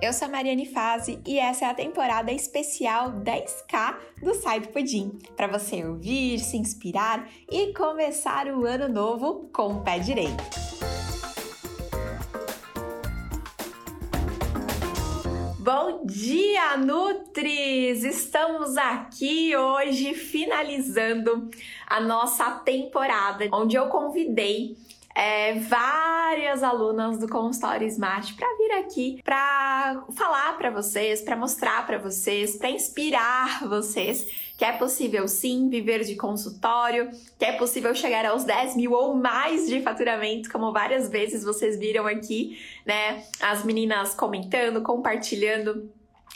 Eu sou a Mariane Fazi e essa é a temporada especial 10K do Sai do Pudim, para você ouvir, se inspirar e começar o ano novo com o pé direito. Bom dia, Nutris! Estamos aqui hoje finalizando a nossa temporada, onde eu convidei é, várias alunas do consultório Smart para vir aqui para falar para vocês, para mostrar para vocês, para inspirar vocês que é possível sim viver de consultório, que é possível chegar aos 10 mil ou mais de faturamento, como várias vezes vocês viram aqui, né? As meninas comentando, compartilhando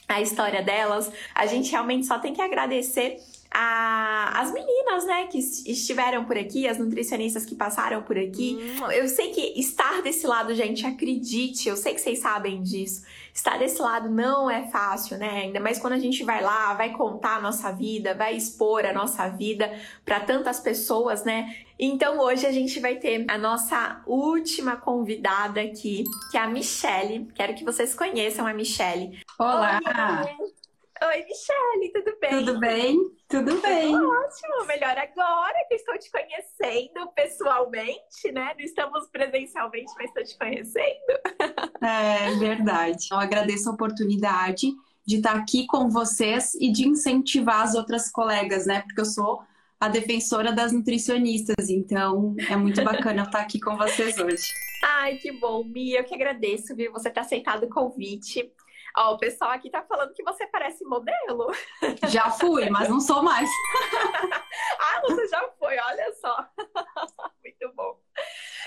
a história delas. A gente realmente só tem que agradecer a, as meninas, né, que estiveram por aqui, as nutricionistas que passaram por aqui. Hum. Eu sei que estar desse lado, gente, acredite, eu sei que vocês sabem disso. Estar desse lado não é fácil, né? Ainda mais quando a gente vai lá, vai contar a nossa vida, vai expor a nossa vida para tantas pessoas, né? Então hoje a gente vai ter a nossa última convidada aqui, que é a Michelle. Quero que vocês conheçam a Michelle. Olá! Oi, Oi Michelle, tudo bem? Tudo bem? Tudo bem. Tudo ótimo, melhor agora que estou te conhecendo pessoalmente, né? Não estamos presencialmente, mas estou te conhecendo. É verdade. Eu agradeço a oportunidade de estar aqui com vocês e de incentivar as outras colegas, né? Porque eu sou a defensora das nutricionistas, então é muito bacana estar aqui com vocês hoje. Ai, que bom, Mia, eu que agradeço, viu, você ter aceitado o convite. Ó, o pessoal aqui tá falando que você parece modelo. Já fui, mas não sou mais. ah, você já foi, olha só. Muito bom.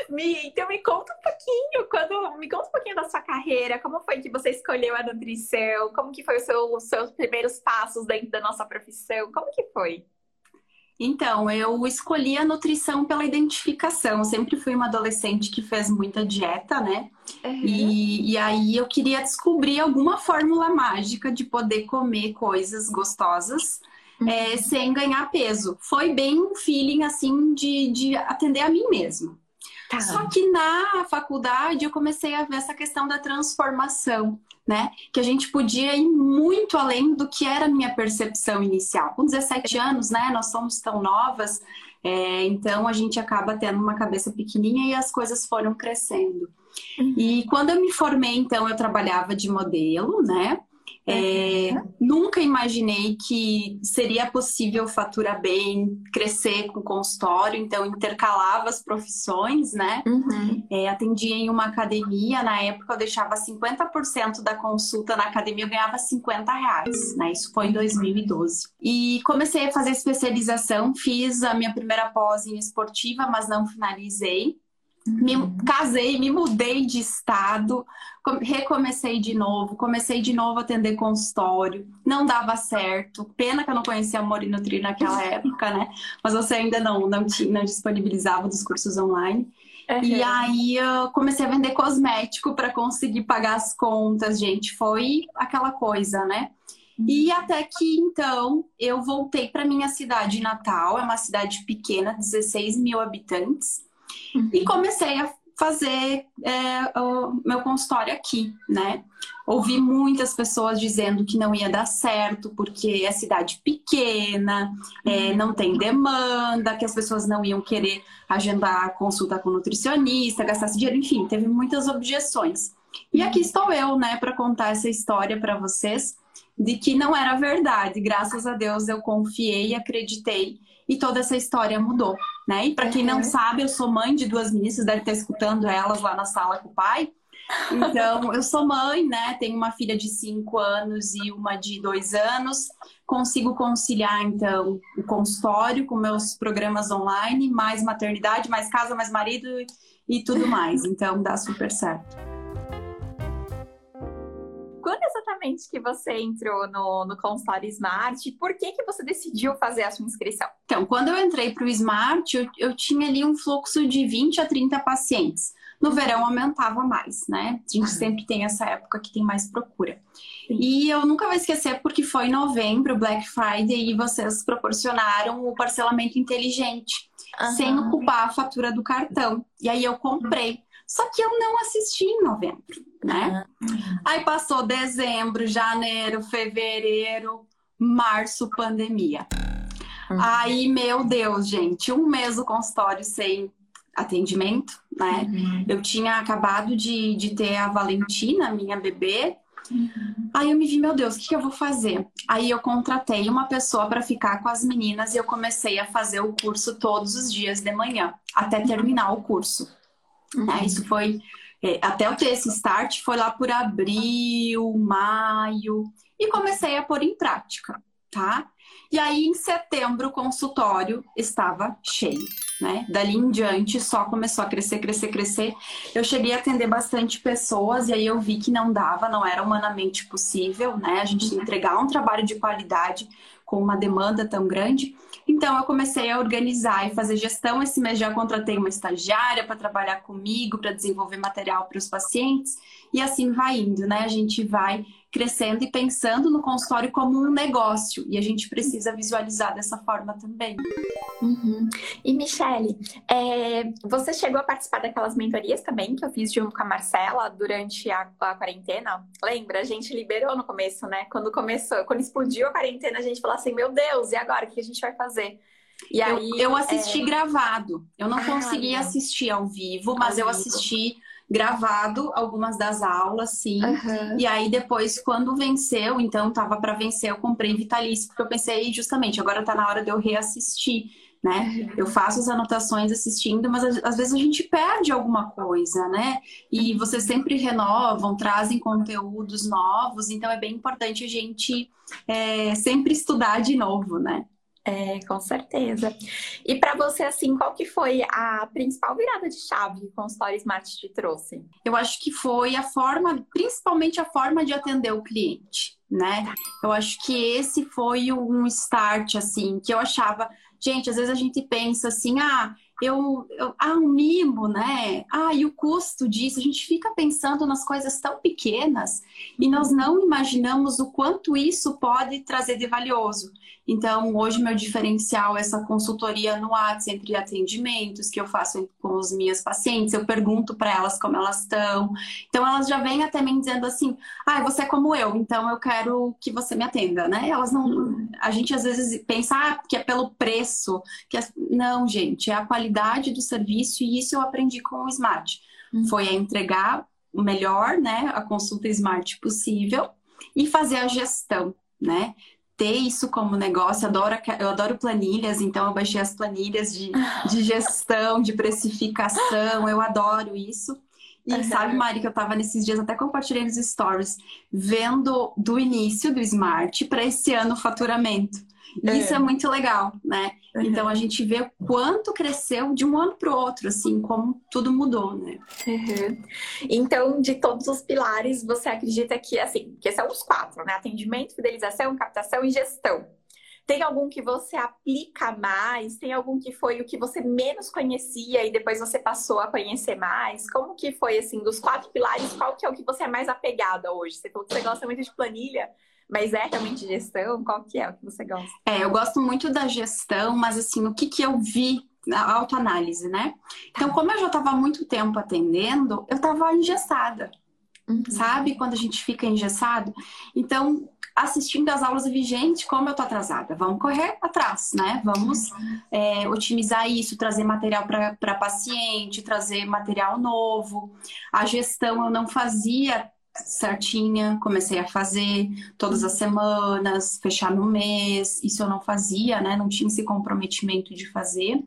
Me, então me conta um pouquinho, quando me conta um pouquinho da sua carreira, como foi que você escolheu a nutrição, como que foi seu, os seus primeiros passos dentro da nossa profissão, como que foi? Então, eu escolhi a nutrição pela identificação. Eu sempre fui uma adolescente que fez muita dieta, né? Uhum. E, e aí eu queria descobrir alguma fórmula mágica de poder comer coisas gostosas uhum. é, sem ganhar peso. Foi bem um feeling assim de, de atender a mim mesma. Tá. Só que na faculdade eu comecei a ver essa questão da transformação né? Que a gente podia ir muito além do que era a minha percepção inicial. Com 17 anos, né? Nós somos tão novas, é, então a gente acaba tendo uma cabeça pequenininha e as coisas foram crescendo. Uhum. E quando eu me formei, então, eu trabalhava de modelo, né? É, uhum. Nunca imaginei que seria possível faturar bem, crescer com consultório, então intercalava as profissões, né? Uhum. É, atendia em uma academia, na época eu deixava 50% da consulta na academia, eu ganhava 50 reais, né? Isso foi em 2012. E comecei a fazer especialização, fiz a minha primeira pós em esportiva, mas não finalizei. Me casei, me mudei de estado, recomecei de novo, comecei de novo a atender consultório, não dava certo. Pena que eu não conhecia Amor e Nutri naquela época, né? Mas você ainda não, não, tinha, não disponibilizava dos cursos online. Uhum. E aí eu comecei a vender cosmético para conseguir pagar as contas, gente. Foi aquela coisa, né? E até que então eu voltei para minha cidade natal, é uma cidade pequena, 16 mil habitantes. Uhum. E comecei a fazer é, o meu consultório aqui, né? Ouvi muitas pessoas dizendo que não ia dar certo porque é cidade pequena, é, uhum. não tem demanda, que as pessoas não iam querer agendar consulta com nutricionista, gastar esse dinheiro, enfim, teve muitas objeções. E aqui uhum. estou eu, né, para contar essa história para vocês de que não era verdade. Graças a Deus eu confiei e acreditei e toda essa história mudou, né? E para quem não uhum. sabe, eu sou mãe de duas meninas, deve estar escutando elas lá na sala com o pai. Então, eu sou mãe, né? Tenho uma filha de cinco anos e uma de dois anos. Consigo conciliar, então, o consultório com meus programas online, mais maternidade, mais casa, mais marido e tudo mais. Então, dá super certo exatamente que você entrou no, no consultório Smart? Por que, que você decidiu fazer a sua inscrição? Então, quando eu entrei para o Smart, eu, eu tinha ali um fluxo de 20 a 30 pacientes. No verão aumentava mais, né? A gente uhum. sempre tem essa época que tem mais procura. Sim. E eu nunca vou esquecer porque foi em novembro, Black Friday, e vocês proporcionaram o parcelamento inteligente, uhum. sem ocupar a fatura do cartão. E aí eu comprei. Só que eu não assisti em novembro. Né? Uhum. Aí passou dezembro, janeiro, fevereiro, março, pandemia. Uhum. Aí, meu Deus, gente, um mês o consultório sem atendimento, né? Uhum. Eu tinha acabado de, de ter a Valentina, minha bebê. Uhum. Aí eu me vi, meu Deus, o que, que eu vou fazer? Aí eu contratei uma pessoa para ficar com as meninas e eu comecei a fazer o curso todos os dias de manhã, até terminar o curso. Uhum. Né? Isso foi é, até eu ter esse start foi lá por abril, maio e comecei a pôr em prática, tá? E aí em setembro o consultório estava cheio né? Dali em diante só começou a crescer, crescer, crescer. Eu cheguei a atender bastante pessoas e aí eu vi que não dava, não era humanamente possível, né? A gente entregar um trabalho de qualidade com uma demanda tão grande. Então eu comecei a organizar e fazer gestão. Esse mês já contratei uma estagiária para trabalhar comigo, para desenvolver material para os pacientes e assim vai indo, né? A gente vai crescendo e pensando no consultório como um negócio e a gente precisa visualizar dessa forma também. Uhum. E Michele, é, você chegou a participar daquelas mentorias também que eu fiz junto com a Marcela durante a, a, quarentena? Lembra? A gente liberou no começo, né? Quando começou, quando explodiu a quarentena, a gente falou assim: meu Deus, e agora? O que a gente vai fazer? E aí, eu, eu assisti é... gravado. Eu não ah, consegui assistir ao vivo, mas ao eu vivo. assisti gravado algumas das aulas, sim. Uhum. E aí depois, quando venceu, então tava para vencer, eu comprei Vitalício, porque eu pensei justamente, agora tá na hora de eu reassistir, né? Uhum. Eu faço as anotações assistindo, mas às vezes a gente perde alguma coisa, né? E vocês sempre renovam, trazem conteúdos novos, então é bem importante a gente é, sempre estudar de novo, né? É, com certeza. E para você, assim, qual que foi a principal virada de chave que o consultório Smart te trouxe? Eu acho que foi a forma, principalmente a forma de atender o cliente, né? Eu acho que esse foi um start, assim, que eu achava... Gente, às vezes a gente pensa assim, ah, eu, eu, ah, um mimo, né? Ah, e o custo disso? A gente fica pensando nas coisas tão pequenas e nós não imaginamos o quanto isso pode trazer de valioso. Então, hoje meu diferencial é essa consultoria no WhatsApp entre atendimentos que eu faço com as minhas pacientes, eu pergunto para elas como elas estão. Então, elas já vêm até mim dizendo assim: "Ah, você é como eu, então eu quero que você me atenda", né? Elas não a gente às vezes pensa ah, que é pelo preço, que é... não, gente, é a qualidade do serviço e isso eu aprendi com o Smart. Uhum. Foi a entregar o melhor, né, a consulta Smart possível e fazer a gestão, né? ter isso como negócio, eu adoro, eu adoro planilhas, então eu baixei as planilhas de, de gestão, de precificação, eu adoro isso. E uhum. sabe, Mari, que eu tava nesses dias, até compartilhei nos stories, vendo do início do Smart para esse ano o faturamento. É. Isso é muito legal, né? Uhum. Então a gente vê quanto cresceu de um ano para o outro, assim, como tudo mudou, né? Uhum. Então, de todos os pilares, você acredita que, assim, que são os quatro, né? Atendimento, fidelização, captação e gestão. Tem algum que você aplica mais? Tem algum que foi o que você menos conhecia e depois você passou a conhecer mais? Como que foi, assim, dos quatro pilares, qual que é o que você é mais apegada hoje? Você falou que você gosta muito de planilha, mas é realmente gestão? Qual que é o que você gosta? É, eu gosto muito da gestão, mas assim, o que, que eu vi na autoanálise, né? Então, como eu já estava muito tempo atendendo, eu estava engessada. Uhum. Sabe quando a gente fica engessado? Então, assistindo as aulas, eu vi, gente, como eu tô atrasada. Vamos correr atrás, né? Vamos é, otimizar isso, trazer material para paciente, trazer material novo. A gestão eu não fazia certinha, comecei a fazer todas as semanas, fechar no mês, isso eu não fazia, né? Não tinha esse comprometimento de fazer.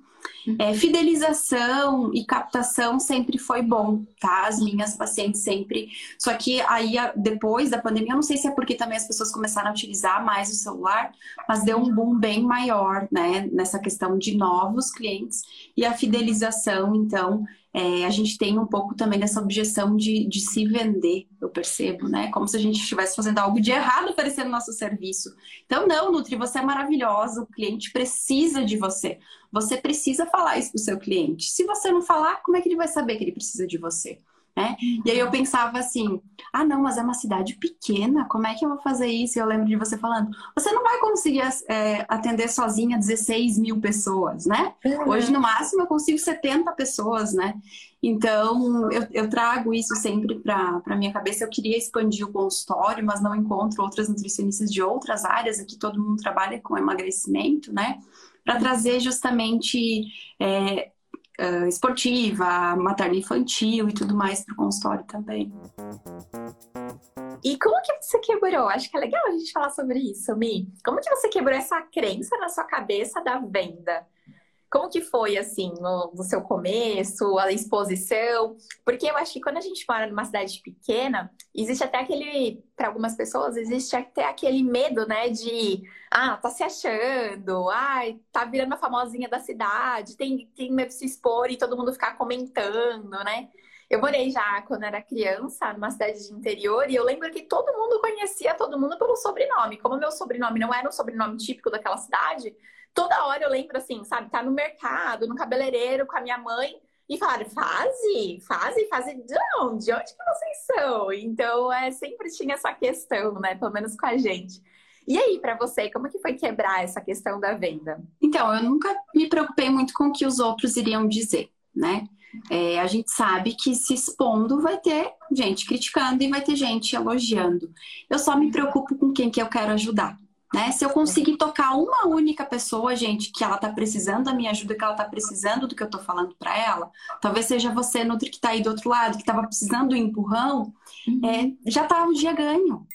Uhum. É, fidelização e captação sempre foi bom, tá? As minhas pacientes sempre. Só que aí, depois da pandemia, eu não sei se é porque também as pessoas começaram a utilizar mais o celular, mas deu um boom bem maior, né? Nessa questão de novos clientes. E a fidelização, então, é, a gente tem um pouco também dessa objeção de, de se vender, eu percebo, né? Como se a gente estivesse fazendo algo de errado oferecendo nosso serviço. Então, não, Nutri, você é maravilhosa, o cliente precisa de você. Você precisa falar isso para o seu cliente. Se você não falar, como é que ele vai saber que ele precisa de você? Né? E aí eu pensava assim, ah não, mas é uma cidade pequena, como é que eu vou fazer isso? E eu lembro de você falando, você não vai conseguir é, atender sozinha 16 mil pessoas, né? Uhum. Hoje no máximo eu consigo 70 pessoas, né? Então eu, eu trago isso sempre para minha cabeça. Eu queria expandir o consultório, mas não encontro outras nutricionistas de outras áreas. Aqui todo mundo trabalha com emagrecimento, né? Para trazer justamente é, uh, esportiva, materna infantil e tudo mais para o consultório também. E como que você quebrou? Acho que é legal a gente falar sobre isso, Mi. Como que você quebrou essa crença na sua cabeça da venda? Como que foi, assim, no, no, seu começo, a exposição? Porque eu acho que quando a gente mora numa cidade pequena, existe até aquele, para algumas pessoas, existe até aquele medo, né, de, ah, tá se achando, ai, tá virando a famosinha da cidade, tem, tem medo de se expor e todo mundo ficar comentando, né? Eu morei já quando era criança, numa cidade de interior, e eu lembro que todo mundo conhecia todo mundo pelo sobrenome. Como meu sobrenome não era um sobrenome típico daquela cidade, toda hora eu lembro assim, sabe, tá no mercado, no cabeleireiro com a minha mãe e falaram, fase, fase, fase de onde? De onde que vocês são? Então, é, sempre tinha essa questão, né? Pelo menos com a gente. E aí, para você, como que foi quebrar essa questão da venda? Então, eu nunca me preocupei muito com o que os outros iriam dizer, né? É, a gente sabe que se expondo vai ter gente criticando e vai ter gente elogiando. Eu só me preocupo com quem que eu quero ajudar. Né? Se eu conseguir tocar uma única pessoa, gente, que ela tá precisando da minha ajuda, que ela tá precisando do que eu tô falando para ela, talvez seja você, Nutri, que tá aí do outro lado, que tava precisando do empurrão, uhum. é, já tá um dia ganho.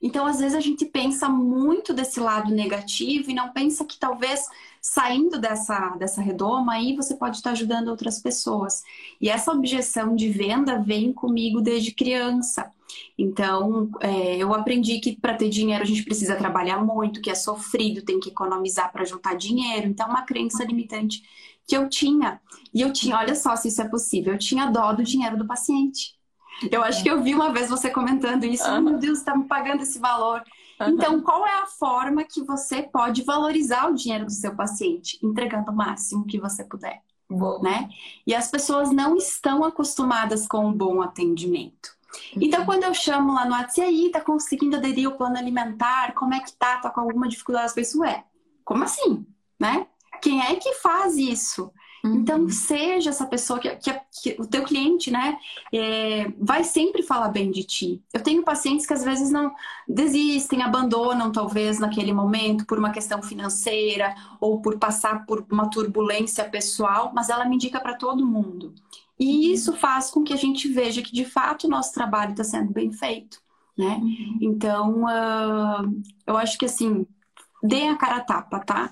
Então, às vezes, a gente pensa muito desse lado negativo e não pensa que talvez saindo dessa, dessa redoma aí você pode estar ajudando outras pessoas. E essa objeção de venda vem comigo desde criança. Então, é, eu aprendi que para ter dinheiro a gente precisa trabalhar muito, que é sofrido, tem que economizar para juntar dinheiro. Então, uma crença limitante que eu tinha. E eu tinha, olha só se isso é possível, eu tinha dó do dinheiro do paciente. Eu acho que eu vi uma vez você comentando isso. Oh, meu Deus, está me pagando esse valor. Então, qual é a forma que você pode valorizar o dinheiro do seu paciente? Entregando o máximo que você puder. Bom. Né? E as pessoas não estão acostumadas com um bom atendimento. Então, quando eu chamo lá no WhatsApp, e aí, tá conseguindo aderir ao plano alimentar? Como é que tá? Tá com alguma dificuldade? As pessoas, ué, como assim? Né? Quem é que faz isso? Uhum. Então, seja essa pessoa que, que, que o teu cliente, né, é, vai sempre falar bem de ti. Eu tenho pacientes que às vezes não desistem, abandonam talvez naquele momento por uma questão financeira ou por passar por uma turbulência pessoal, mas ela me indica para todo mundo. E uhum. isso faz com que a gente veja que de fato o nosso trabalho está sendo bem feito, né? Uhum. Então, uh, eu acho que assim, deem a cara a tapa, tá?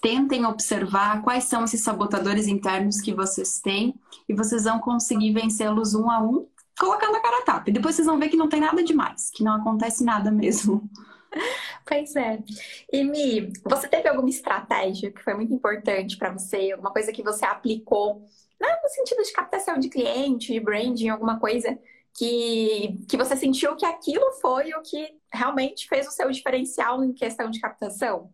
Tentem observar quais são esses sabotadores internos que vocês têm e vocês vão conseguir vencê-los um a um, colocando a cara a tapa. E depois vocês vão ver que não tem nada demais, que não acontece nada mesmo. Pois é. E Mi, você teve alguma estratégia que foi muito importante para você, alguma coisa que você aplicou, né, no sentido de captação de cliente, de branding, alguma coisa que, que você sentiu que aquilo foi o que realmente fez o seu diferencial em questão de captação?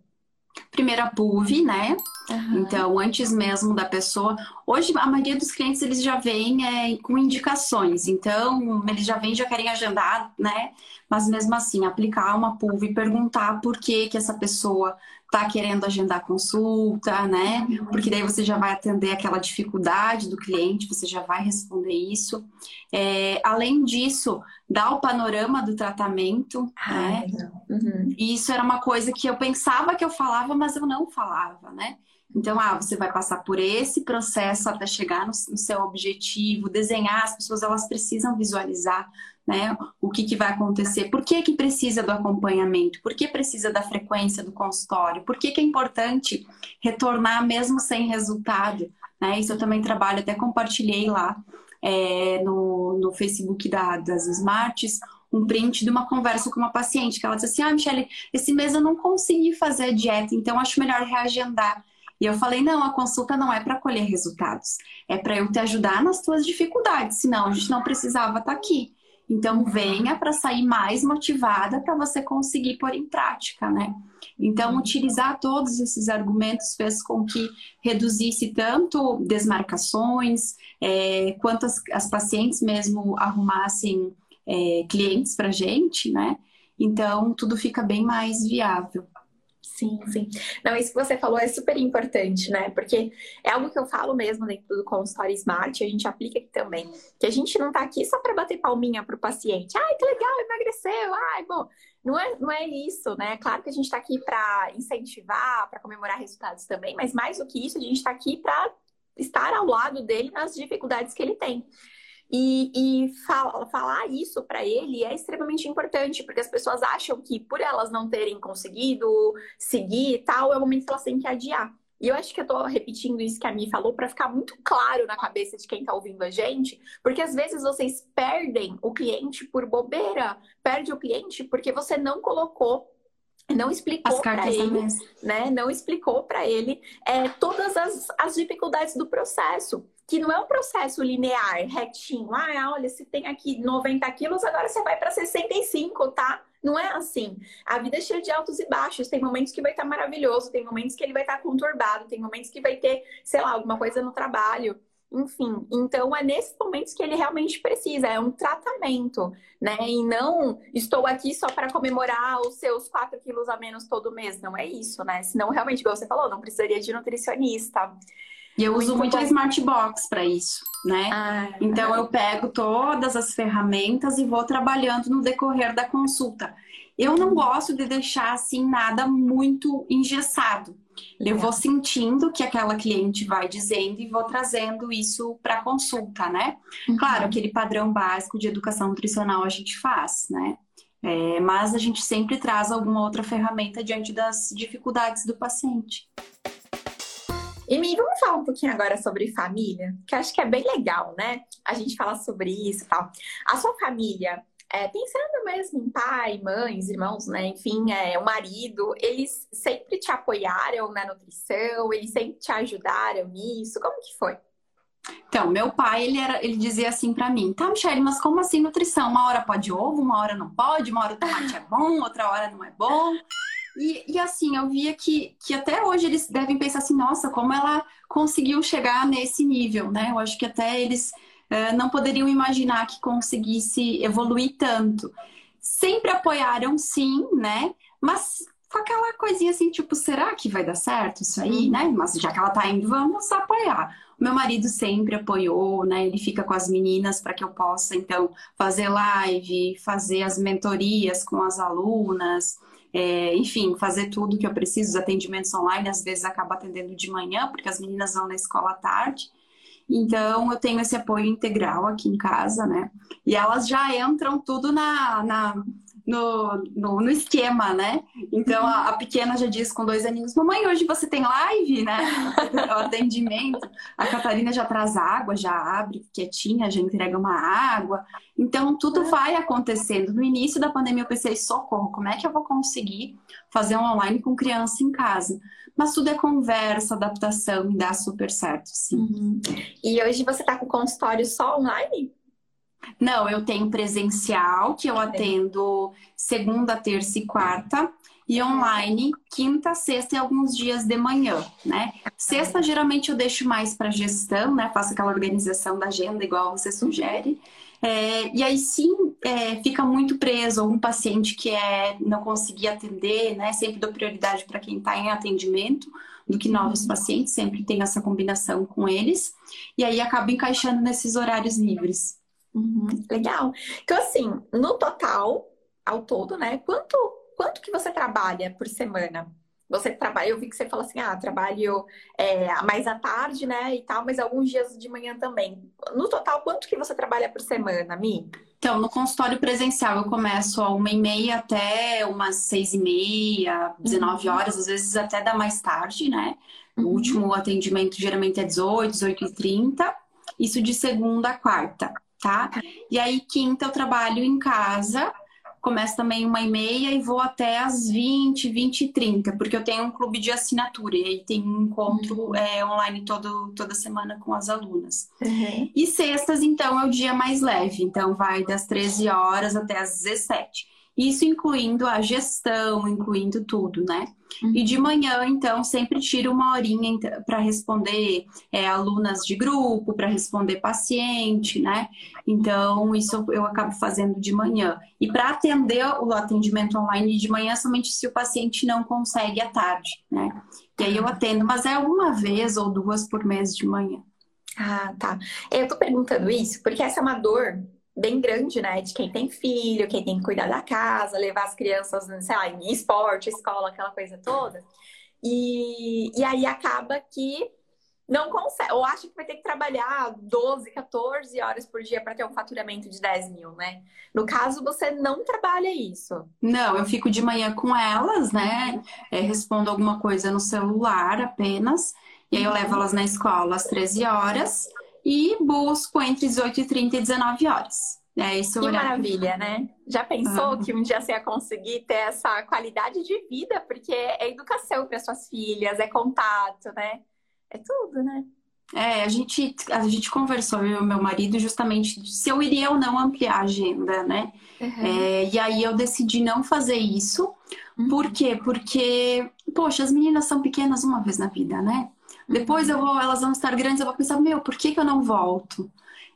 Primeiro a PUV, né? Uhum. Então, antes mesmo da pessoa. Hoje, a maioria dos clientes eles já vêm é, com indicações. Então, eles já vêm já querem agendar, né? Mas mesmo assim, aplicar uma PUV e perguntar por que, que essa pessoa está querendo agendar consulta, né? Porque daí você já vai atender aquela dificuldade do cliente, você já vai responder isso. É, além disso, dar o panorama do tratamento, né? Uhum. E isso era uma coisa que eu pensava que eu falava, mas eu não falava, né? Então, ah, você vai passar por esse processo até chegar no, no seu objetivo, desenhar, as pessoas elas precisam visualizar né? O que, que vai acontecer? Por que, que precisa do acompanhamento? Por que precisa da frequência do consultório? Por que, que é importante retornar mesmo sem resultado? Né? Isso eu também trabalho, até compartilhei lá é, no, no Facebook da, das Smarts um print de uma conversa com uma paciente, que ela disse assim, ah, Michelle, esse mês eu não consegui fazer a dieta, então acho melhor reagendar. E eu falei, não, a consulta não é para colher resultados, é para eu te ajudar nas tuas dificuldades, senão a gente não precisava estar tá aqui. Então, venha para sair mais motivada para você conseguir pôr em prática, né? Então, utilizar todos esses argumentos fez com que reduzisse tanto desmarcações, é, quanto as, as, pacientes mesmo arrumassem é, clientes para gente, né? Então, tudo fica bem mais viável. Sim, sim. Não, isso que você falou é super importante, né? Porque é algo que eu falo mesmo dentro do consultório Smart, a gente aplica aqui também. Que a gente não tá aqui só para bater palminha pro paciente. Ai, que legal, emagreceu. Ai, bom. Não é, não é isso, né? Claro que a gente está aqui para incentivar, para comemorar resultados também, mas mais do que isso, a gente está aqui para estar ao lado dele nas dificuldades que ele tem. E, e fal falar isso para ele é extremamente importante, porque as pessoas acham que por elas não terem conseguido seguir e tal, é o momento que elas têm que adiar. E eu acho que eu tô repetindo isso que a Mi falou para ficar muito claro na cabeça de quem tá ouvindo a gente, porque às vezes vocês perdem o cliente por bobeira, perde o cliente porque você não colocou não explicou para ele, né? Não explicou para ele é, todas as, as dificuldades do processo que não é um processo linear, retinho. Ah, olha, se tem aqui 90 quilos, agora você vai para 65, tá? Não é assim. A vida é cheia de altos e baixos. Tem momentos que vai estar tá maravilhoso, tem momentos que ele vai estar tá conturbado, tem momentos que vai ter, sei lá, alguma coisa no trabalho. Enfim, então é nesses momentos que ele realmente precisa, é um tratamento, né? E não estou aqui só para comemorar os seus 4 quilos a menos todo mês. Não é isso, né? Senão, realmente, igual você falou, não precisaria de nutricionista. E eu uso muito, muito a Smart Box para isso, né? Ah, então eu pego todas as ferramentas e vou trabalhando no decorrer da consulta. Eu não gosto de deixar assim nada muito engessado. Eu vou sentindo que aquela cliente vai dizendo e vou trazendo isso para consulta, né? Uhum. Claro, aquele padrão básico de educação nutricional a gente faz, né? É, mas a gente sempre traz alguma outra ferramenta diante das dificuldades do paciente. E me vamos falar um pouquinho agora sobre família, que acho que é bem legal, né? A gente falar sobre isso e tal. A sua família, é, pensando mesmo em pai, mães, irmãos, né? Enfim, é, o marido, eles sempre te apoiaram na nutrição, eles sempre te ajudaram nisso? Como que foi? Então, meu pai, ele, era, ele dizia assim para mim, tá, Michelle, mas como assim nutrição? Uma hora pode ovo, uma hora não pode, uma hora o tomate é bom, outra hora não é bom. E, e, assim, eu via que, que até hoje eles devem pensar assim, nossa, como ela conseguiu chegar nesse nível, né? Eu acho que até eles uh, não poderiam imaginar que conseguisse evoluir tanto. Sempre apoiaram, sim, né? Mas com aquela coisinha assim, tipo, será que vai dar certo isso aí, uhum. né? Mas já que ela tá indo, vamos apoiar. O meu marido sempre apoiou, né? Ele fica com as meninas para que eu possa, então, fazer live, fazer as mentorias com as alunas é, enfim, fazer tudo que eu preciso, os atendimentos online, às vezes acaba atendendo de manhã, porque as meninas vão na escola à tarde. Então, eu tenho esse apoio integral aqui em casa, né? E elas já entram tudo na, na no, no, no, esquema, né? Então a, a, pequena já diz com dois aninhos: Mamãe, hoje você tem live, né? o atendimento. A Catarina já traz água, já abre quietinha, já entrega uma água. Então tudo vai acontecendo. No início da pandemia eu pensei: socorro, como é que eu vou conseguir fazer um online com criança em casa? Mas tudo é conversa, adaptação e dá super certo, sim. Uhum. E hoje você está com consultório só online? Não, eu tenho presencial, que eu atendo segunda, terça e quarta, e online, quinta, sexta e alguns dias de manhã, né? Sexta, geralmente, eu deixo mais para gestão, né? Faço aquela organização da agenda, igual você sugere. É, e aí sim é, fica muito preso algum paciente que é não conseguir atender, né? Sempre dou prioridade para quem está em atendimento do que novos uhum. pacientes, sempre tem essa combinação com eles, e aí acabo encaixando nesses horários livres. Uhum, legal. Então, assim, no total, ao todo, né? Quanto, quanto que você trabalha por semana? Você trabalha, eu vi que você falou assim, ah, trabalho é, mais à tarde, né, e tal, mas alguns dias de manhã também. No total, quanto que você trabalha por semana, Mi? Então, no consultório presencial, eu começo a uma e meia até umas seis e meia, 19 uhum. horas, às vezes até dá mais tarde, né? Uhum. O último atendimento geralmente é 18, 18 e 30. Isso de segunda a quarta tá? E aí, quinta, eu trabalho em casa começo também uma e meia e vou até as 20, 20 e 30, porque eu tenho um clube de assinatura e aí tem um encontro uhum. é, online todo, toda semana com as alunas. Uhum. E sextas, então, é o dia mais leve, então vai das 13 horas até as 17. Isso incluindo a gestão, incluindo tudo, né? Uhum. E de manhã, então, sempre tiro uma horinha para responder é, alunas de grupo, para responder paciente, né? Então, isso eu acabo fazendo de manhã. E para atender o atendimento online de manhã, somente se o paciente não consegue à tarde, né? E aí eu atendo, mas é uma vez ou duas por mês de manhã. Ah, tá. Eu tô perguntando isso porque essa é uma dor bem grande, né? De quem tem filho, quem tem que cuidar da casa, levar as crianças, sei lá, em esporte, escola, aquela coisa toda. E, e aí acaba que não consegue, ou acha que vai ter que trabalhar 12, 14 horas por dia para ter um faturamento de 10 mil, né? No caso, você não trabalha isso. Não, eu fico de manhã com elas, né? É, respondo alguma coisa no celular apenas. E aí eu levo elas na escola às 13 horas e busco entre 18 e 30 e 19 horas. É isso que maravilha, né? Já pensou uhum. que um dia você ia conseguir ter essa qualidade de vida? Porque é educação para suas filhas, é contato, né? É tudo, né? É, a gente, a gente conversou, eu e meu marido, justamente se eu iria ou não ampliar a agenda, né? Uhum. É, e aí eu decidi não fazer isso. Uhum. Por quê? Porque, poxa, as meninas são pequenas uma vez na vida, né? Depois eu vou, elas vão estar grandes, eu vou pensar, meu, por que, que eu não volto?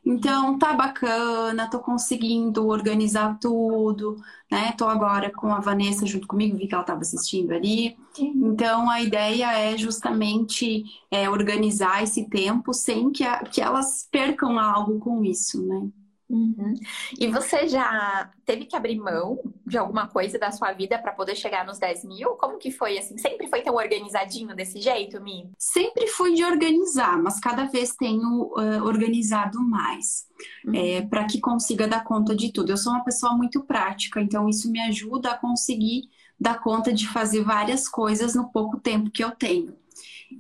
Então, tá bacana, tô conseguindo organizar tudo, né? Tô agora com a Vanessa junto comigo, vi que ela estava assistindo ali. Então, a ideia é justamente é, organizar esse tempo sem que, a, que elas percam algo com isso, né? Uhum. E você já teve que abrir mão de alguma coisa da sua vida para poder chegar nos 10 mil? Como que foi assim? Sempre foi tão organizadinho desse jeito, Mi? Sempre fui de organizar, mas cada vez tenho uh, organizado mais uhum. é, para que consiga dar conta de tudo. Eu sou uma pessoa muito prática, então isso me ajuda a conseguir dar conta de fazer várias coisas no pouco tempo que eu tenho.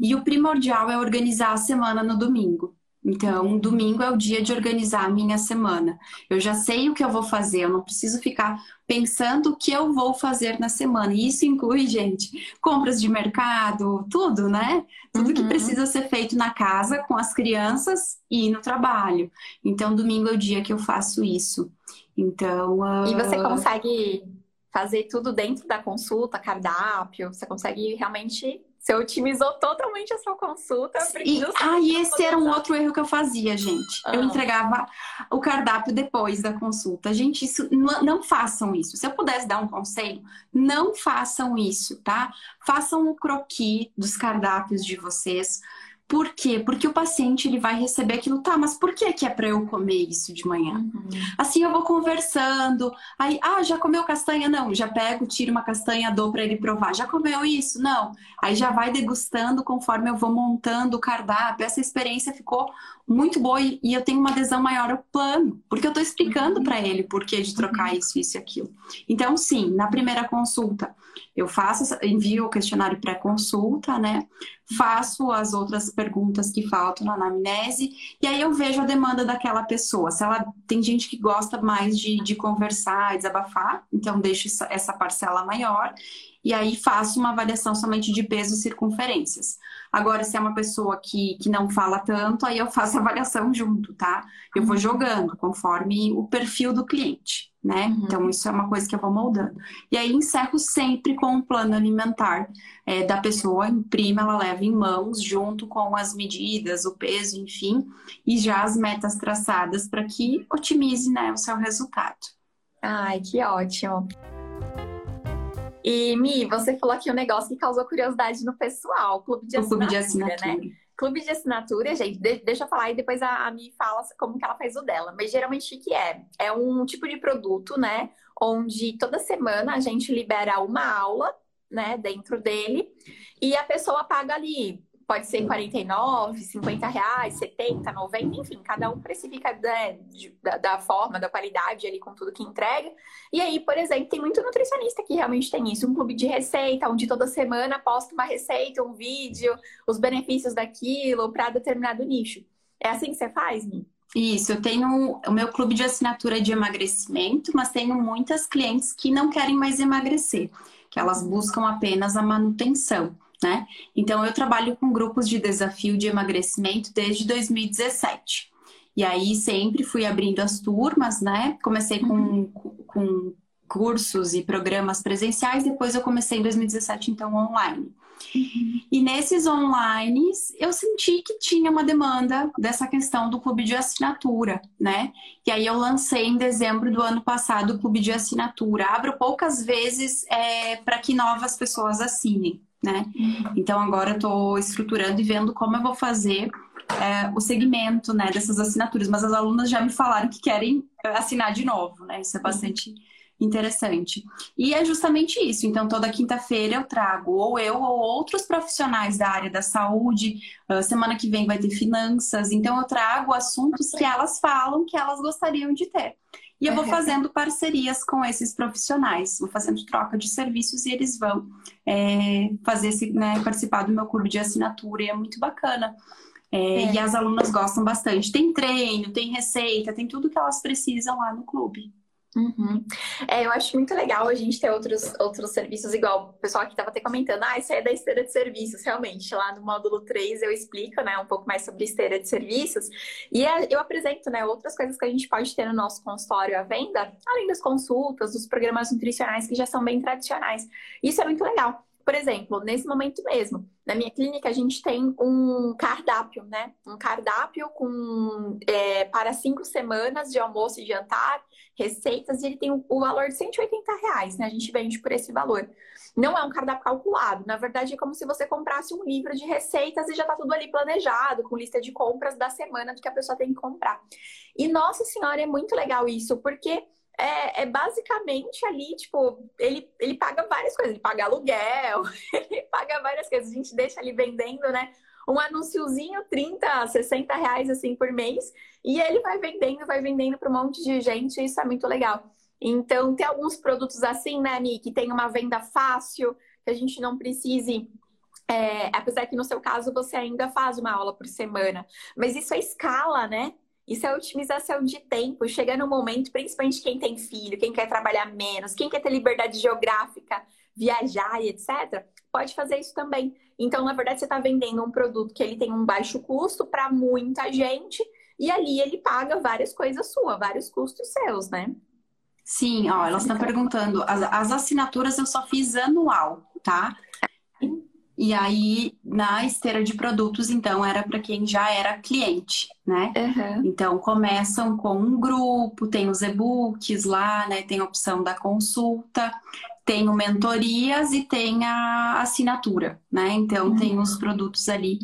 E o primordial é organizar a semana no domingo. Então, domingo é o dia de organizar a minha semana. Eu já sei o que eu vou fazer, eu não preciso ficar pensando o que eu vou fazer na semana. E isso inclui, gente, compras de mercado, tudo, né? Tudo uhum. que precisa ser feito na casa, com as crianças e no trabalho. Então, domingo é o dia que eu faço isso. Então. Uh... E você consegue fazer tudo dentro da consulta, cardápio? Você consegue realmente você otimizou totalmente a sua consulta. E, ah, e esse era um outro erro que eu fazia, gente. Ah. Eu entregava o cardápio depois da consulta. Gente, isso não, não, façam isso. Se eu pudesse dar um conselho, não façam isso, tá? Façam o um croquis dos cardápios de vocês. Por quê? Porque o paciente ele vai receber aquilo, tá, mas por que, que é para eu comer isso de manhã? Uhum. Assim eu vou conversando, aí, ah, já comeu castanha? Não, já pego, tiro uma castanha, dou para ele provar. Já comeu isso? Não. Aí já vai degustando conforme eu vou montando o cardápio. Essa experiência ficou muito boa e, eu tenho uma adesão maior ao plano, porque eu estou explicando uhum. para ele por que de trocar uhum. isso, isso e aquilo. Então, sim, na primeira consulta, eu faço, envio o questionário pré-consulta, né? Faço as outras perguntas que faltam na anamnese e aí eu vejo a demanda daquela pessoa. Se ela tem gente que gosta mais de, de conversar, desabafar, então deixo essa parcela maior e aí faço uma avaliação somente de peso e circunferências. Agora, se é uma pessoa que, que não fala tanto, aí eu faço a avaliação junto, tá? Eu vou uhum. jogando conforme o perfil do cliente, né? Uhum. Então, isso é uma coisa que eu vou moldando. E aí, encerro sempre com um plano alimentar é, da pessoa, imprima, ela leva em mãos, junto com as medidas, o peso, enfim, e já as metas traçadas para que otimize né, o seu resultado. Ai, que ótimo! E, Mi, você falou aqui um negócio que causou curiosidade no pessoal, clube de assinatura, clube de assinatura. né? Clube de assinatura, gente, deixa eu falar e depois a, a Mi fala como que ela faz o dela. Mas geralmente o que é? É um tipo de produto, né? Onde toda semana a gente libera uma aula, né, dentro dele, e a pessoa paga ali pode ser 49, 50 reais, 70, 90, enfim, cada um precifica né, de, da, da, forma, da qualidade ali com tudo que entrega. E aí, por exemplo, tem muito nutricionista que realmente tem isso, um clube de receita, onde toda semana posta uma receita, um vídeo, os benefícios daquilo para determinado nicho. É assim que você faz, Mi? Isso, eu tenho o meu clube de assinatura de emagrecimento, mas tenho muitas clientes que não querem mais emagrecer, que elas buscam apenas a manutenção, né? Então eu trabalho com grupos de desafio de emagrecimento desde 2017. E aí sempre fui abrindo as turmas, né? Comecei com, uhum. com cursos e programas presenciais, depois eu comecei em 2017, então online. Uhum. E nesses online, eu senti que tinha uma demanda dessa questão do clube de assinatura, né? E aí eu lancei em dezembro do ano passado o clube de assinatura. Abro poucas vezes é, para que novas pessoas assinem, né? Então agora eu estou estruturando e vendo como eu vou fazer é, o segmento né, dessas assinaturas. Mas as alunas já me falaram que querem assinar de novo, né? Isso é bastante interessante. E é justamente isso. Então, toda quinta-feira eu trago ou eu ou outros profissionais da área da saúde. Uh, semana que vem vai ter finanças. Então, eu trago assuntos que elas falam que elas gostariam de ter. E eu vou fazendo parcerias com esses profissionais, vou fazendo troca de serviços e eles vão é, fazer esse, né, participar do meu clube de assinatura e é muito bacana. É, é. E as alunas gostam bastante. Tem treino, tem receita, tem tudo que elas precisam lá no clube. Uhum. É, eu acho muito legal a gente ter outros, outros serviços, igual o pessoal aqui estava até comentando, ah, isso aí é da esteira de serviços, realmente. Lá no módulo 3 eu explico né, um pouco mais sobre esteira de serviços e é, eu apresento né, outras coisas que a gente pode ter no nosso consultório à venda, além das consultas, dos programas nutricionais que já são bem tradicionais. Isso é muito legal. Por exemplo, nesse momento mesmo, na minha clínica a gente tem um cardápio, né? Um cardápio com é, para cinco semanas de almoço e jantar, receitas, e ele tem o valor de 180 reais, né? A gente vende por esse valor. Não é um cardápio calculado, na verdade é como se você comprasse um livro de receitas e já tá tudo ali planejado, com lista de compras da semana do que a pessoa tem que comprar. E nossa senhora, é muito legal isso, porque é, é, basicamente ali, tipo, ele, ele paga várias coisas, ele paga aluguel, ele paga várias coisas. A gente deixa ali vendendo, né? Um anunciozinho, 30, 60 reais assim por mês, e ele vai vendendo, vai vendendo para um monte de gente, e isso é muito legal. Então, tem alguns produtos assim, né, Mi, que tem uma venda fácil, que a gente não precise é, apesar que no seu caso você ainda faz uma aula por semana, mas isso é escala, né? Isso é otimização de tempo. Chega no momento, principalmente quem tem filho, quem quer trabalhar menos, quem quer ter liberdade geográfica, viajar e etc., pode fazer isso também. Então, na verdade, você está vendendo um produto que ele tem um baixo custo para muita gente e ali ele paga várias coisas suas, vários custos seus, né? Sim, ó, elas estão perguntando. As, as assinaturas eu só fiz anual, tá? E aí, na esteira de produtos, então, era para quem já era cliente, né? Uhum. Então, começam com um grupo, tem os e-books lá, né? Tem a opção da consulta, tem o mentorias e tem a assinatura, né? Então, uhum. tem os produtos ali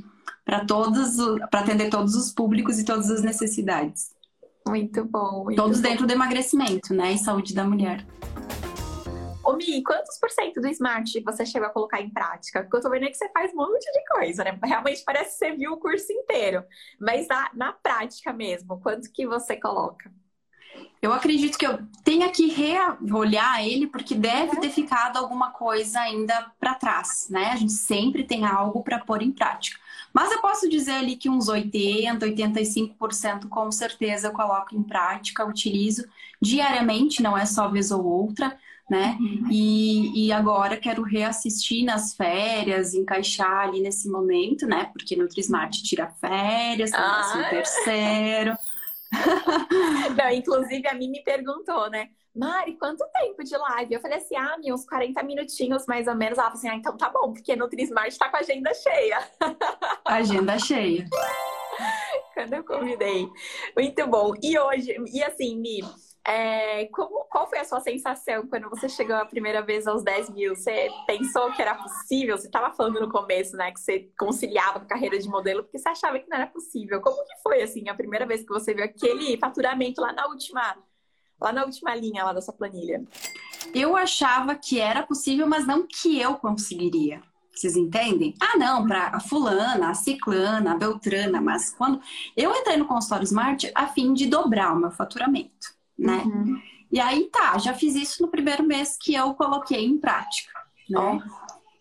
para todos, para atender todos os públicos e todas as necessidades. Muito bom. Muito todos bom. dentro do emagrecimento, né? E saúde da mulher. Ô, Mi, quantos por cento do Smart você chegou a colocar em prática? Porque eu tô vendo que você faz um monte de coisa, né? Realmente parece que você viu o curso inteiro. Mas na, na prática mesmo, quanto que você coloca? Eu acredito que eu tenha que reolhar ele, porque deve ter ficado alguma coisa ainda para trás, né? A gente sempre tem algo para pôr em prática. Mas eu posso dizer ali que uns 80, 85% com certeza eu coloco em prática, utilizo diariamente, não é só vez ou outra né? Uhum. E, e agora quero reassistir nas férias, encaixar ali nesse momento, né? Porque Nutrismart tira férias, tá ah. terceiro. Não, inclusive a mim me perguntou, né? Mari, quanto tempo de live? Eu falei assim, ah, uns 40 minutinhos mais ou menos. Ela falou assim, ah, então tá bom, porque Nutrismart tá com a agenda cheia. Agenda cheia. Quando eu convidei. Muito bom. E hoje, e assim, Mi, é, como, qual foi a sua sensação quando você chegou a primeira vez aos 10 mil? Você pensou que era possível? Você estava falando no começo, né, que você conciliava com a carreira de modelo porque você achava que não era possível. Como que foi, assim, a primeira vez que você viu aquele faturamento lá na última, lá na última linha lá da sua planilha? Eu achava que era possível, mas não que eu conseguiria. Vocês entendem? Ah, não, para a fulana, a ciclana, a beltrana, mas quando eu entrei no consultório Smart a fim de dobrar o meu faturamento né? Uhum. E aí tá, já fiz isso no primeiro mês que eu coloquei em prática, né?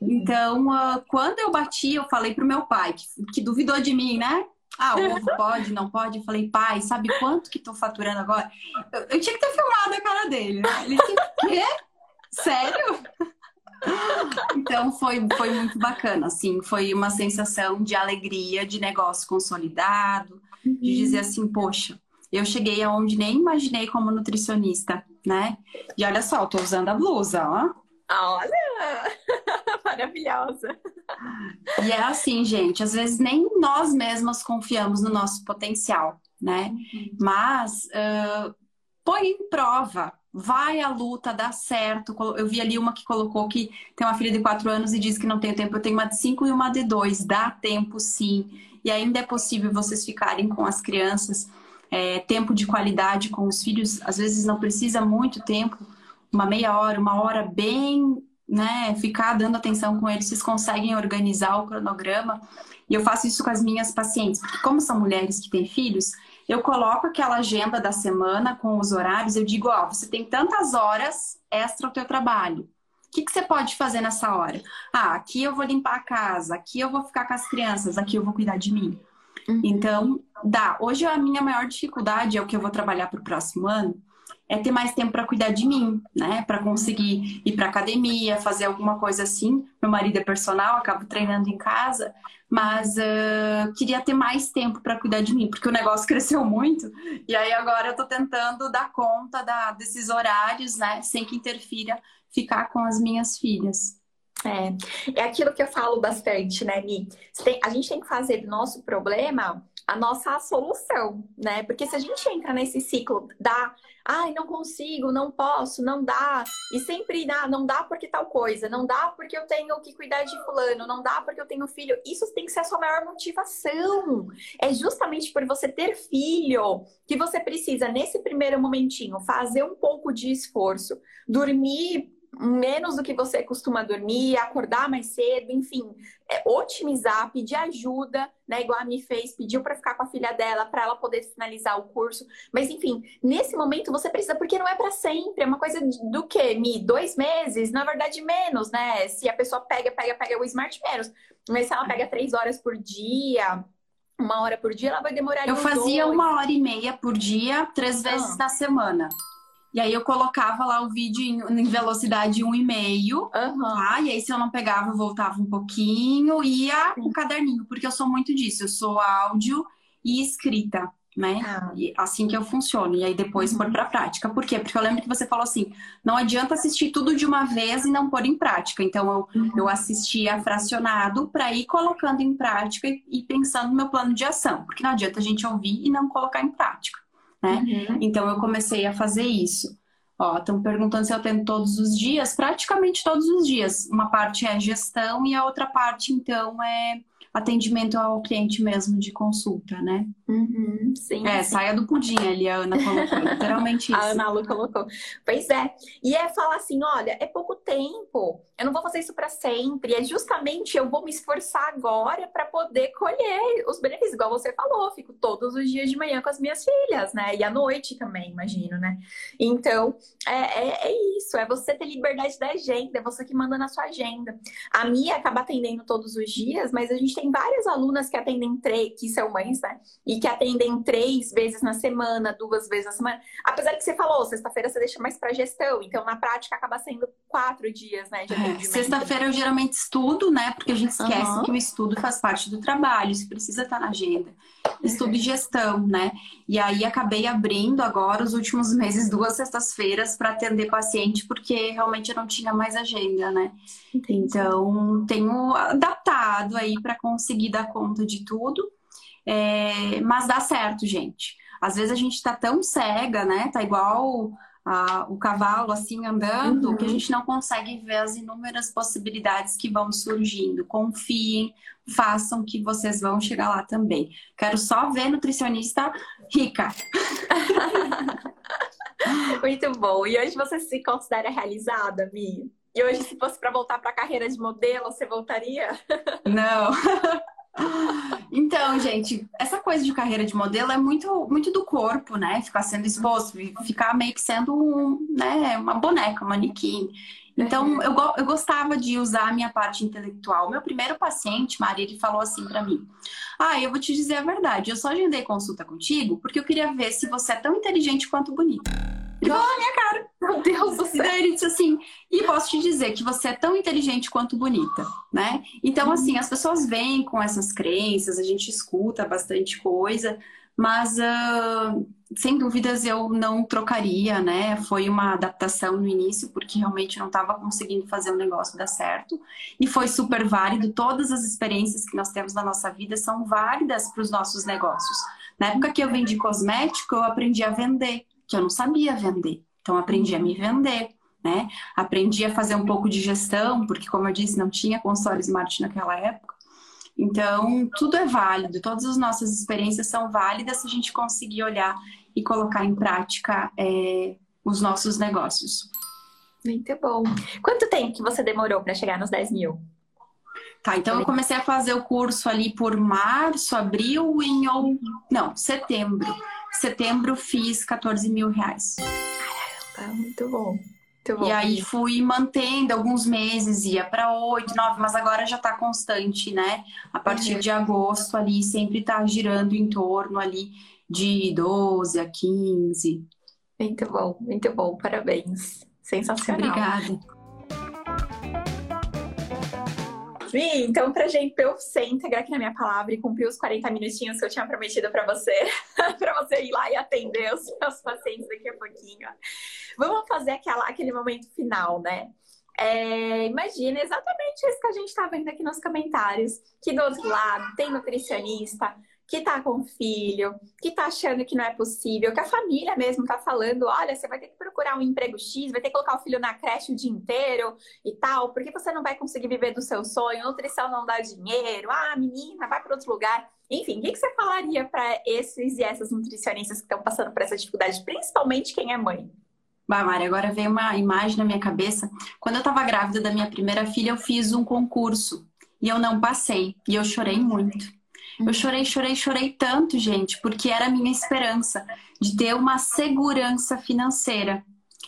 Então, uh, quando eu bati, eu falei pro meu pai, que, duvidou de mim, né? Ah, o ovo pode, não pode? Eu falei, pai, sabe quanto que tô faturando agora? Eu, eu tinha que ter filmado a cara dele. Né? Ele disse, quê? Sério? Então foi, foi muito bacana, assim, foi uma sensação de alegria, de negócio consolidado, uhum. de dizer assim, poxa, eu cheguei aonde nem imaginei como nutricionista, né? E olha só, eu tô usando a blusa, ó. Olha! Maravilhosa! E é assim, gente, às vezes nem nós mesmas confiamos no nosso potencial, né? Uhum. Mas uh, põe em prova, vai à luta, dá certo. Eu vi ali uma que colocou que tem uma filha de quatro anos e diz que não tem tempo. Eu tenho uma de cinco e uma de dois. Dá tempo, sim. E ainda é possível vocês ficarem com as crianças. É, tempo de qualidade com os filhos, às vezes não precisa muito tempo, uma meia hora, uma hora bem, né, ficar dando atenção com eles, vocês conseguem organizar o cronograma. E eu faço isso com as minhas pacientes, porque como são mulheres que têm filhos, eu coloco aquela agenda da semana com os horários, eu digo, ó, você tem tantas horas extra o teu trabalho. O que, que você pode fazer nessa hora? Ah, aqui eu vou limpar a casa, aqui eu vou ficar com as crianças, aqui eu vou cuidar de mim. Uhum. Então, dá. Hoje a minha maior dificuldade é o que eu vou trabalhar para o próximo ano, é ter mais tempo para cuidar de mim, né? Para conseguir ir para academia, fazer alguma coisa assim. Meu marido é personal, acabo treinando em casa, mas uh, queria ter mais tempo para cuidar de mim, porque o negócio cresceu muito. E aí agora eu tô tentando dar conta da, desses horários, né? Sem que interfira ficar com as minhas filhas. É, é aquilo que eu falo bastante, né, Mi? Tem, a gente tem que fazer do nosso problema a nossa solução, né? Porque se a gente entra nesse ciclo da ai, não consigo, não posso, não dá, e sempre dá, não dá porque tal coisa, não dá porque eu tenho que cuidar de fulano, não dá porque eu tenho filho, isso tem que ser a sua maior motivação. É justamente por você ter filho que você precisa, nesse primeiro momentinho, fazer um pouco de esforço, dormir menos do que você costuma dormir, acordar mais cedo, enfim, é, otimizar, pedir ajuda, né? Igual a Mi fez, pediu para ficar com a filha dela para ela poder finalizar o curso. Mas enfim, nesse momento você precisa, porque não é para sempre, é uma coisa do que, Mi? Dois meses? Na verdade, menos, né? Se a pessoa pega, pega, pega o smart menos. Mas se ela pega três horas por dia, uma hora por dia, ela vai demorar. Eu fazia dois. uma hora e meia por dia, três vezes ah. na semana. E aí eu colocava lá o vídeo em, em velocidade 1,5, uhum. tá? E aí se eu não pegava, eu voltava um pouquinho e ia o caderninho, porque eu sou muito disso, eu sou áudio e escrita, né? Ah. E assim que eu funciono. E aí depois uhum. pôr pra prática. Por quê? Porque eu lembro que você falou assim: não adianta assistir tudo de uma vez e não pôr em prática. Então eu, uhum. eu assistia fracionado para ir colocando em prática e, e pensando no meu plano de ação. Porque não adianta a gente ouvir e não colocar em prática né? Uhum. Então eu comecei a fazer isso. Ó, estão perguntando se eu tento todos os dias, praticamente todos os dias. Uma parte é gestão e a outra parte, então, é atendimento ao cliente mesmo de consulta, né? Uhum, sim. É, sim. saia do pudim ali, a Ana colocou, literalmente isso. a Ana Lu colocou. Pois é. E é falar assim: olha, é pouco tempo, eu não vou fazer isso para sempre. É justamente eu vou me esforçar agora para poder colher os benefícios, igual você falou. Fico todos os dias de manhã com as minhas filhas, né? E à noite também, imagino, né? Então, é, é, é isso. É você ter liberdade da agenda, é você que manda na sua agenda. A minha acaba atendendo todos os dias, mas a gente tem tem várias alunas que atendem três, que são mães, né? E que atendem três vezes na semana, duas vezes na semana. Apesar que você falou, sexta-feira você deixa mais para gestão, então na prática acaba sendo quatro dias, né? É, sexta-feira eu geralmente estudo, né? Porque a gente esquece uhum. que o estudo faz parte do trabalho, isso precisa estar na agenda. Estudo e gestão, né? E aí acabei abrindo agora os últimos meses duas sextas-feiras para atender paciente, porque realmente eu não tinha mais agenda, né? Então tenho adaptado aí para conseguir dar conta de tudo. É, mas dá certo, gente. Às vezes a gente tá tão cega, né? Tá igual a, o cavalo assim andando, uhum. que a gente não consegue ver as inúmeras possibilidades que vão surgindo. Confiem, façam que vocês vão chegar lá também. Quero só ver nutricionista rica. Muito bom. E hoje você se considera realizada, Mi? E hoje, se fosse para voltar para a carreira de modelo, você voltaria? Não. Então, gente, essa coisa de carreira de modelo é muito, muito do corpo, né? Ficar sendo exposto, ficar meio que sendo um, né, uma boneca, um manequim. Então, uhum. eu, eu gostava de usar a minha parte intelectual. Meu primeiro paciente, Maria, ele falou assim para mim: Ah, eu vou te dizer a verdade, eu só agendei consulta contigo porque eu queria ver se você é tão inteligente quanto bonita. Falou na minha cara. Meu Deus do céu. E ele disse assim: e posso te dizer que você é tão inteligente quanto bonita, né? Então, uhum. assim, as pessoas vêm com essas crenças, a gente escuta bastante coisa, mas uh, sem dúvidas eu não trocaria, né? Foi uma adaptação no início, porque realmente não estava conseguindo fazer o negócio dar certo. E foi super válido. Todas as experiências que nós temos na nossa vida são válidas para os nossos negócios. Na época que eu vendi cosmético, eu aprendi a vender, que eu não sabia vender. Então, aprendi a me vender. Né? Aprendi a fazer um pouco de gestão, porque, como eu disse, não tinha consultório Smart naquela época. Então, tudo é válido, todas as nossas experiências são válidas se a gente conseguir olhar e colocar em prática é, os nossos negócios. Muito bom. Quanto tempo que você demorou para chegar nos 10 mil? Tá, então eu comecei a fazer o curso ali por março, abril e ou... não, setembro. Setembro fiz 14 mil reais. Caramba, muito bom. E aí fui mantendo alguns meses, ia para oito, nove, mas agora já está constante, né? A partir uhum. de agosto ali sempre está girando em torno ali de 12 a 15. Muito bom, muito bom, parabéns. Sensacional. Obrigada. Vi, então, pra gente, eu ser aqui na minha palavra e cumprir os 40 minutinhos que eu tinha prometido para você, para você ir lá e atender os meus pacientes daqui a pouquinho. Vamos fazer aquela, aquele momento final, né? É, imagina exatamente isso que a gente está vendo aqui nos comentários, que do outro lado tem nutricionista, que tá com filho, que tá achando que não é possível, que a família mesmo tá falando, olha, você vai ter que procurar um emprego X, vai ter que colocar o filho na creche o dia inteiro e tal, porque você não vai conseguir viver do seu sonho, nutrição não dá dinheiro, ah, menina, vai para outro lugar. Enfim, o que, você falaria para esses e essas nutricionistas que estão passando por essa dificuldade, principalmente quem é mãe? Bah, Mari, agora veio uma imagem na minha cabeça. Quando eu estava grávida da minha primeira filha, eu fiz um concurso e eu não passei. E eu chorei muito. Eu chorei, chorei, chorei tanto, gente, porque era a minha esperança de ter uma segurança financeira.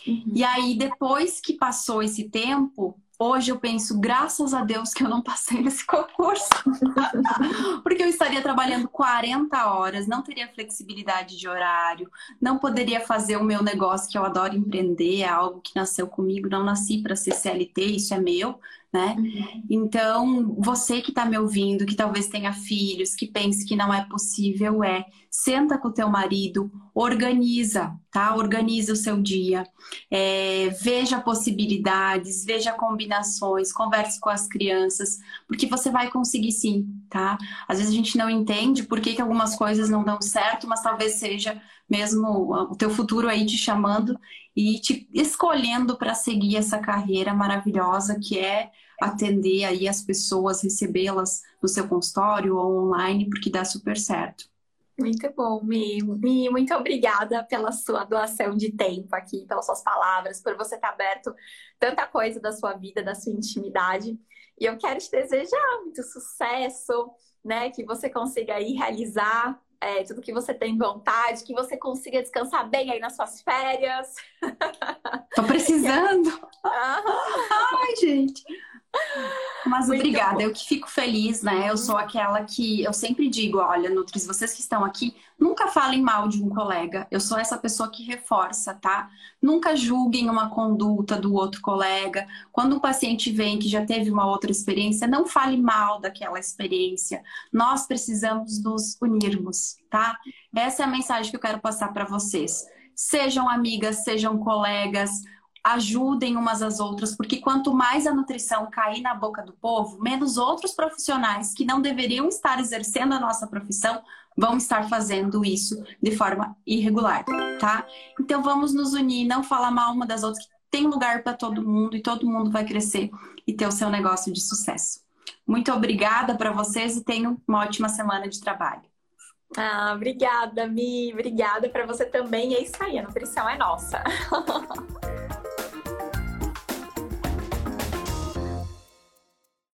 Uhum. E aí, depois que passou esse tempo, Hoje eu penso, graças a Deus que eu não passei nesse concurso. Porque eu estaria trabalhando 40 horas, não teria flexibilidade de horário, não poderia fazer o meu negócio que eu adoro empreender, é algo que nasceu comigo, não nasci para ser CLT, isso é meu, né? Uhum. Então, você que está me ouvindo, que talvez tenha filhos, que pense que não é possível, é senta com o teu marido, organiza, tá? Organiza o seu dia, é, veja possibilidades, veja combinações, converse com as crianças, porque você vai conseguir sim, tá? Às vezes a gente não entende por que, que algumas coisas não dão certo, mas talvez seja mesmo o teu futuro aí te chamando e te escolhendo para seguir essa carreira maravilhosa que é atender aí as pessoas, recebê-las no seu consultório ou online, porque dá super certo. Muito bom, Mi. Mi, muito obrigada pela sua doação de tempo aqui, pelas suas palavras, por você estar aberto tanta coisa da sua vida, da sua intimidade. E eu quero te desejar muito sucesso, né? Que você consiga aí realizar é, tudo que você tem vontade, que você consiga descansar bem aí nas suas férias. Tô precisando. Ai, gente. Mas Muito obrigada, bom. eu que fico feliz, né? Eu sou aquela que eu sempre digo, olha, Nutris, vocês que estão aqui, nunca falem mal de um colega. Eu sou essa pessoa que reforça, tá? Nunca julguem uma conduta do outro colega. Quando um paciente vem que já teve uma outra experiência, não fale mal daquela experiência. Nós precisamos nos unirmos, tá? Essa é a mensagem que eu quero passar para vocês. Sejam amigas, sejam colegas, ajudem umas às outras, porque quanto mais a nutrição cair na boca do povo, menos outros profissionais que não deveriam estar exercendo a nossa profissão vão estar fazendo isso de forma irregular, tá? Então vamos nos unir, não falar mal uma das outras, que tem lugar para todo mundo e todo mundo vai crescer e ter o seu negócio de sucesso. Muito obrigada para vocês e tenham uma ótima semana de trabalho. Ah, obrigada, Mi. Obrigada para você também. É isso aí, a nutrição é nossa.